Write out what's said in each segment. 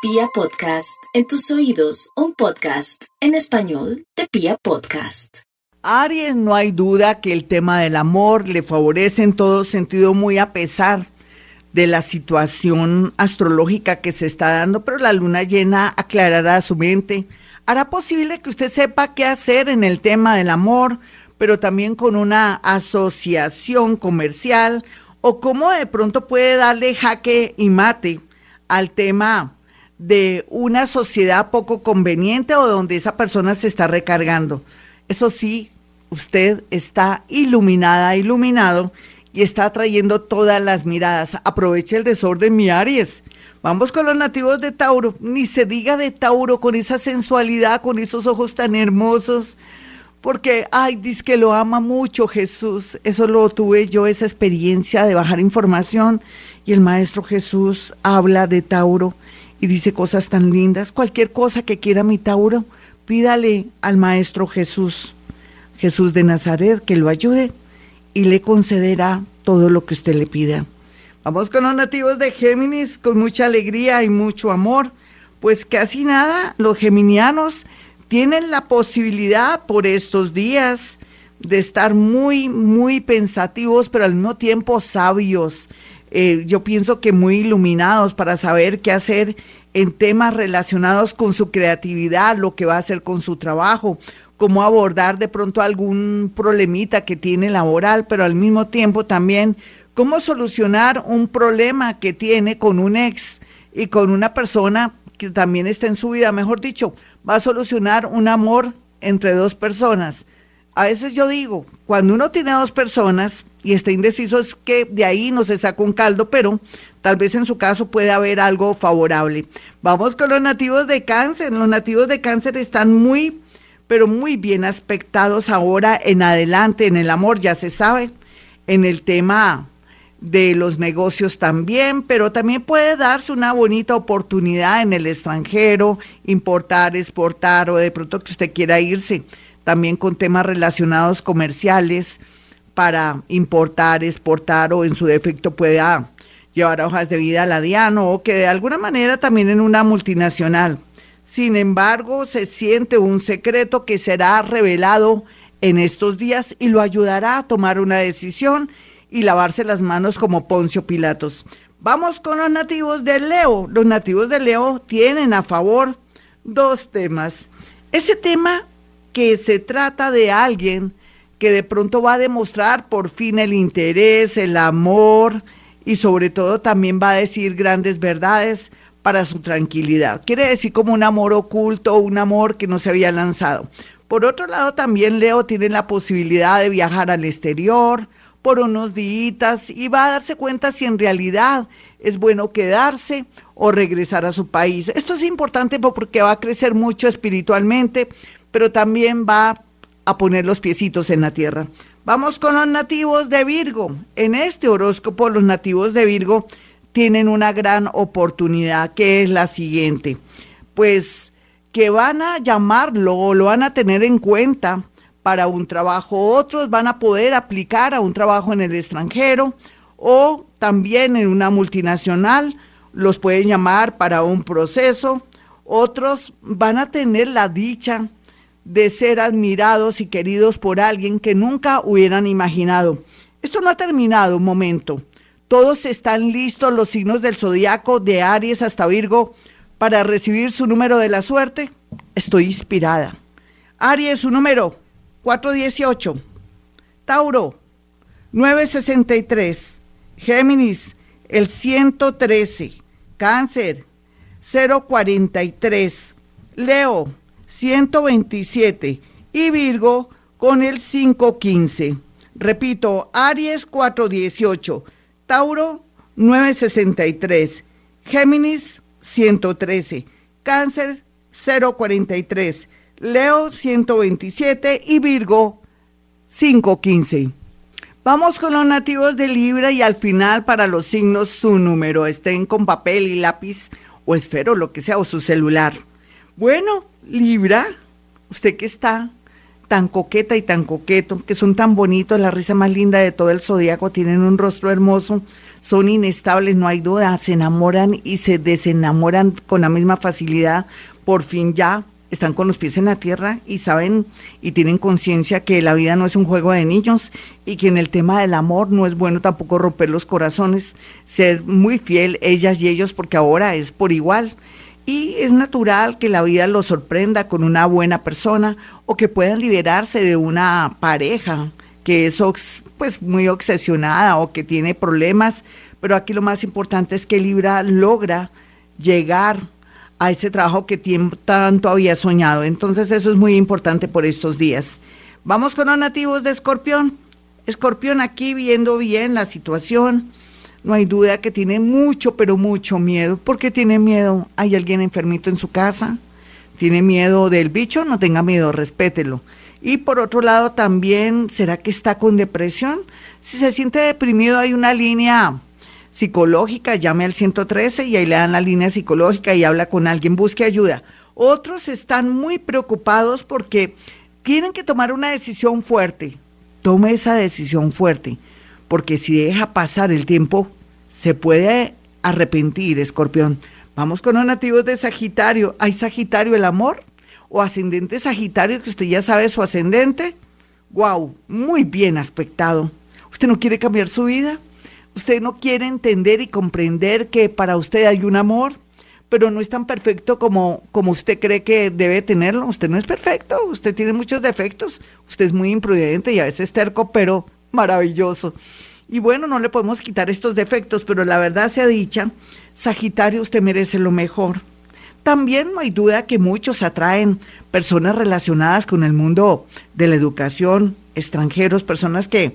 Pia Podcast, en tus oídos, un podcast en español de Pia Podcast. Aries, no hay duda que el tema del amor le favorece en todo sentido, muy a pesar de la situación astrológica que se está dando, pero la luna llena aclarará su mente, hará posible que usted sepa qué hacer en el tema del amor, pero también con una asociación comercial o cómo de pronto puede darle jaque y mate al tema de una sociedad poco conveniente o donde esa persona se está recargando. Eso sí, usted está iluminada, iluminado y está atrayendo todas las miradas. Aproveche el desorden, mi Aries. Vamos con los nativos de Tauro. Ni se diga de Tauro con esa sensualidad, con esos ojos tan hermosos. Porque, ay, dice que lo ama mucho Jesús. Eso lo tuve yo, esa experiencia de bajar información. Y el Maestro Jesús habla de Tauro y dice cosas tan lindas. Cualquier cosa que quiera mi Tauro, pídale al Maestro Jesús, Jesús de Nazaret, que lo ayude y le concederá todo lo que usted le pida. Vamos con los nativos de Géminis, con mucha alegría y mucho amor. Pues casi nada, los geminianos tienen la posibilidad por estos días de estar muy, muy pensativos, pero al mismo tiempo sabios. Eh, yo pienso que muy iluminados para saber qué hacer en temas relacionados con su creatividad, lo que va a hacer con su trabajo, cómo abordar de pronto algún problemita que tiene laboral, pero al mismo tiempo también cómo solucionar un problema que tiene con un ex y con una persona que también está en su vida, mejor dicho, va a solucionar un amor entre dos personas. A veces yo digo, cuando uno tiene dos personas y está indeciso es que de ahí no se saca un caldo, pero tal vez en su caso puede haber algo favorable. Vamos con los nativos de cáncer. Los nativos de cáncer están muy, pero muy bien aspectados ahora en adelante en el amor, ya se sabe, en el tema de los negocios también, pero también puede darse una bonita oportunidad en el extranjero, importar, exportar o de pronto que usted quiera irse también con temas relacionados comerciales para importar, exportar o en su defecto pueda llevar hojas de vida a la Diano o que de alguna manera también en una multinacional. Sin embargo, se siente un secreto que será revelado en estos días y lo ayudará a tomar una decisión y lavarse las manos como Poncio Pilatos. Vamos con los nativos de Leo. Los nativos de Leo tienen a favor dos temas. Ese tema que se trata de alguien que de pronto va a demostrar por fin el interés, el amor y sobre todo también va a decir grandes verdades para su tranquilidad. Quiere decir como un amor oculto, un amor que no se había lanzado. Por otro lado, también Leo tiene la posibilidad de viajar al exterior por unos días y va a darse cuenta si en realidad es bueno quedarse o regresar a su país. Esto es importante porque va a crecer mucho espiritualmente, pero también va a poner los piecitos en la tierra. Vamos con los nativos de Virgo. En este horóscopo los nativos de Virgo tienen una gran oportunidad que es la siguiente. Pues que van a llamarlo o lo van a tener en cuenta para un trabajo. Otros van a poder aplicar a un trabajo en el extranjero o también en una multinacional. Los pueden llamar para un proceso. Otros van a tener la dicha de ser admirados y queridos por alguien que nunca hubieran imaginado. Esto no ha terminado un momento. Todos están listos los signos del zodiaco de Aries hasta Virgo para recibir su número de la suerte. Estoy inspirada. Aries, su número 418. Tauro 963. Géminis, el 113. Cáncer 043. Leo 127 y Virgo con el 515. Repito, Aries 418, Tauro 963, Géminis 113, Cáncer 043, Leo 127 y Virgo 515. Vamos con los nativos de Libra y al final para los signos su número. Estén con papel y lápiz o esfero, lo que sea, o su celular. Bueno, Libra, usted que está tan coqueta y tan coqueto, que son tan bonitos, la risa más linda de todo el zodiaco, tienen un rostro hermoso, son inestables, no hay duda, se enamoran y se desenamoran con la misma facilidad, por fin ya están con los pies en la tierra y saben y tienen conciencia que la vida no es un juego de niños y que en el tema del amor no es bueno tampoco romper los corazones, ser muy fiel ellas y ellos porque ahora es por igual. Y es natural que la vida los sorprenda con una buena persona o que puedan liberarse de una pareja que es pues muy obsesionada o que tiene problemas, pero aquí lo más importante es que Libra logra llegar a ese trabajo que tanto había soñado. Entonces eso es muy importante por estos días. Vamos con los nativos de Escorpión. Escorpión aquí viendo bien la situación. No hay duda que tiene mucho, pero mucho miedo. ¿Por qué tiene miedo? ¿Hay alguien enfermito en su casa? ¿Tiene miedo del bicho? No tenga miedo, respételo. Y por otro lado también, ¿será que está con depresión? Si se siente deprimido hay una línea psicológica, llame al 113 y ahí le dan la línea psicológica y habla con alguien, busque ayuda. Otros están muy preocupados porque tienen que tomar una decisión fuerte. Tome esa decisión fuerte, porque si deja pasar el tiempo, se puede arrepentir, escorpión. Vamos con los nativos de Sagitario. ¿Hay Sagitario el amor? ¿O ascendente Sagitario que usted ya sabe su ascendente? ¡Wow! Muy bien aspectado. ¿Usted no quiere cambiar su vida? usted no quiere entender y comprender que para usted hay un amor, pero no es tan perfecto como, como usted cree que debe tenerlo. Usted no es perfecto, usted tiene muchos defectos, usted es muy imprudente y a veces terco, pero maravilloso. Y bueno, no le podemos quitar estos defectos, pero la verdad sea dicha, Sagitario, usted merece lo mejor. También no hay duda que muchos atraen personas relacionadas con el mundo de la educación, extranjeros, personas que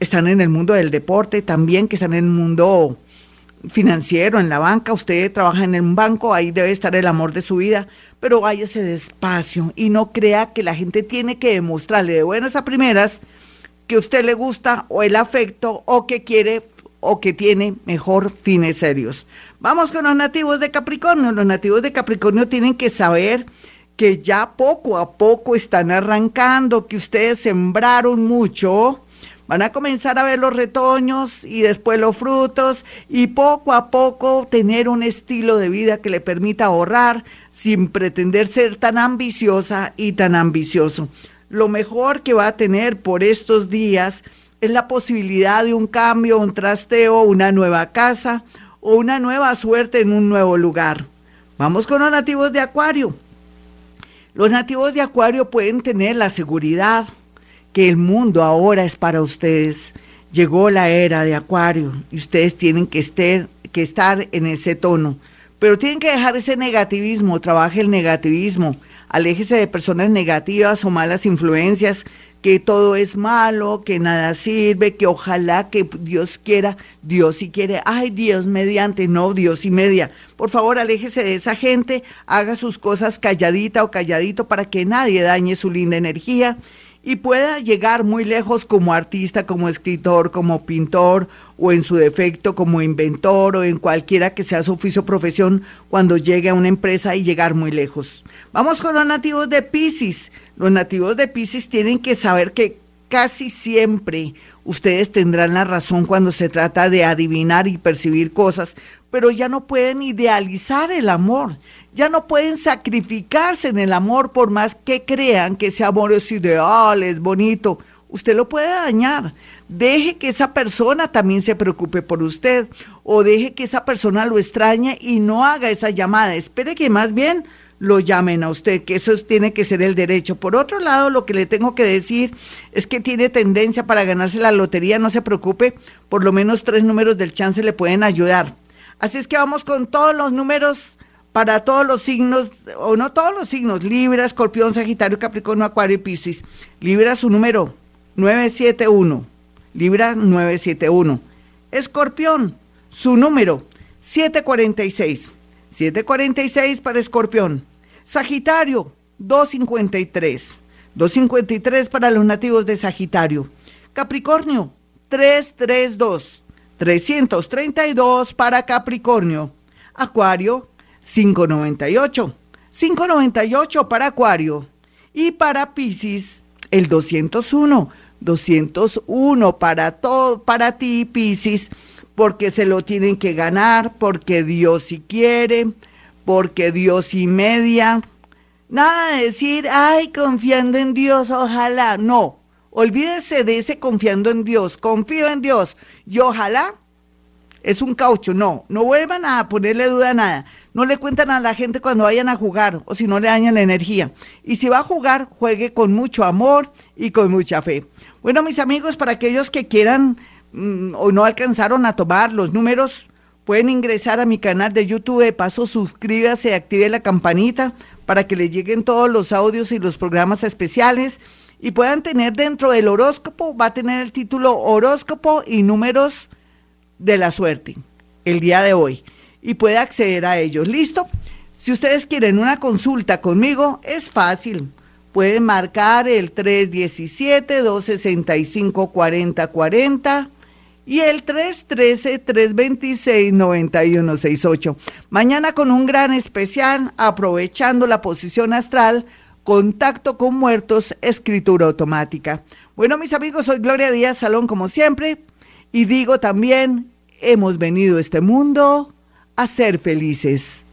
están en el mundo del deporte, también que están en el mundo financiero, en la banca, usted trabaja en un banco, ahí debe estar el amor de su vida, pero váyase despacio y no crea que la gente tiene que demostrarle de buenas a primeras que usted le gusta o el afecto o que quiere o que tiene mejor fines serios. Vamos con los nativos de Capricornio. Los nativos de Capricornio tienen que saber que ya poco a poco están arrancando, que ustedes sembraron mucho, Van a comenzar a ver los retoños y después los frutos y poco a poco tener un estilo de vida que le permita ahorrar sin pretender ser tan ambiciosa y tan ambicioso. Lo mejor que va a tener por estos días es la posibilidad de un cambio, un trasteo, una nueva casa o una nueva suerte en un nuevo lugar. Vamos con los nativos de Acuario. Los nativos de Acuario pueden tener la seguridad, que el mundo ahora es para ustedes. Llegó la era de Acuario y ustedes tienen que, estar en ese tono. Pero tienen que dejar ese negativismo, trabaje el negativismo, aléjese de personas negativas o malas influencias, que todo es malo, que nada sirve, que ojalá que Dios quiera, Dios si quiere, ay Dios mediante, no Dios y media. Por favor, aléjese de esa gente, haga sus cosas calladita o calladito para que nadie dañe su linda energía y pueda llegar muy lejos como artista, como escritor, como pintor o en su defecto como inventor o en cualquiera que sea su oficio o profesión cuando llegue a una empresa y llegar muy lejos. Vamos con los nativos de Pisces. Los nativos de Pisces tienen que saber que casi siempre ustedes tendrán la razón cuando se trata de adivinar y percibir cosas, pero ya no pueden idealizar el amor, ya no pueden sacrificarse en el amor por más que crean que ese amor es ideal, es bonito. Usted lo puede dañar. Deje que esa persona también se preocupe por usted o deje que esa persona lo extrañe y no haga esa llamada. Espere que más bien lo llamen a usted, que eso tiene que ser el derecho. Por otro lado, lo que le tengo que decir es que tiene tendencia para ganarse la lotería, no se preocupe, por lo menos tres números del chance le pueden ayudar. Así es que vamos con todos los números para todos los signos, o no todos los signos, Libra, Escorpión, Sagitario, Capricornio, Acuario y Piscis. Libra su número 971. Libra 971. Escorpión, su número 746. 746 para Escorpión. Sagitario, 253. 253 para los nativos de Sagitario. Capricornio, 332. 332 para Capricornio. Acuario, 598. 598 para Acuario. Y para Pisces, el 201. 201 para todo, para ti, Piscis, porque se lo tienen que ganar, porque Dios si quiere, porque Dios y media. Nada de decir, ay, confiando en Dios, ojalá. No, olvídese de ese confiando en Dios, confío en Dios y ojalá es un caucho. No, no vuelvan a ponerle duda a nada. No le cuentan a la gente cuando vayan a jugar o si no le dañan la energía. Y si va a jugar, juegue con mucho amor y con mucha fe. Bueno, mis amigos, para aquellos que quieran mm, o no alcanzaron a tomar los números, pueden ingresar a mi canal de YouTube. De paso, suscríbase, active la campanita para que les lleguen todos los audios y los programas especiales y puedan tener dentro del horóscopo, va a tener el título Horóscopo y números de la suerte el día de hoy y puede acceder a ellos. ¿Listo? Si ustedes quieren una consulta conmigo, es fácil. Pueden marcar el 317-265-4040 y el 313-326-9168. Mañana con un gran especial, aprovechando la posición astral, contacto con muertos, escritura automática. Bueno, mis amigos, soy Gloria Díaz Salón, como siempre, y digo también, hemos venido a este mundo a ser felices.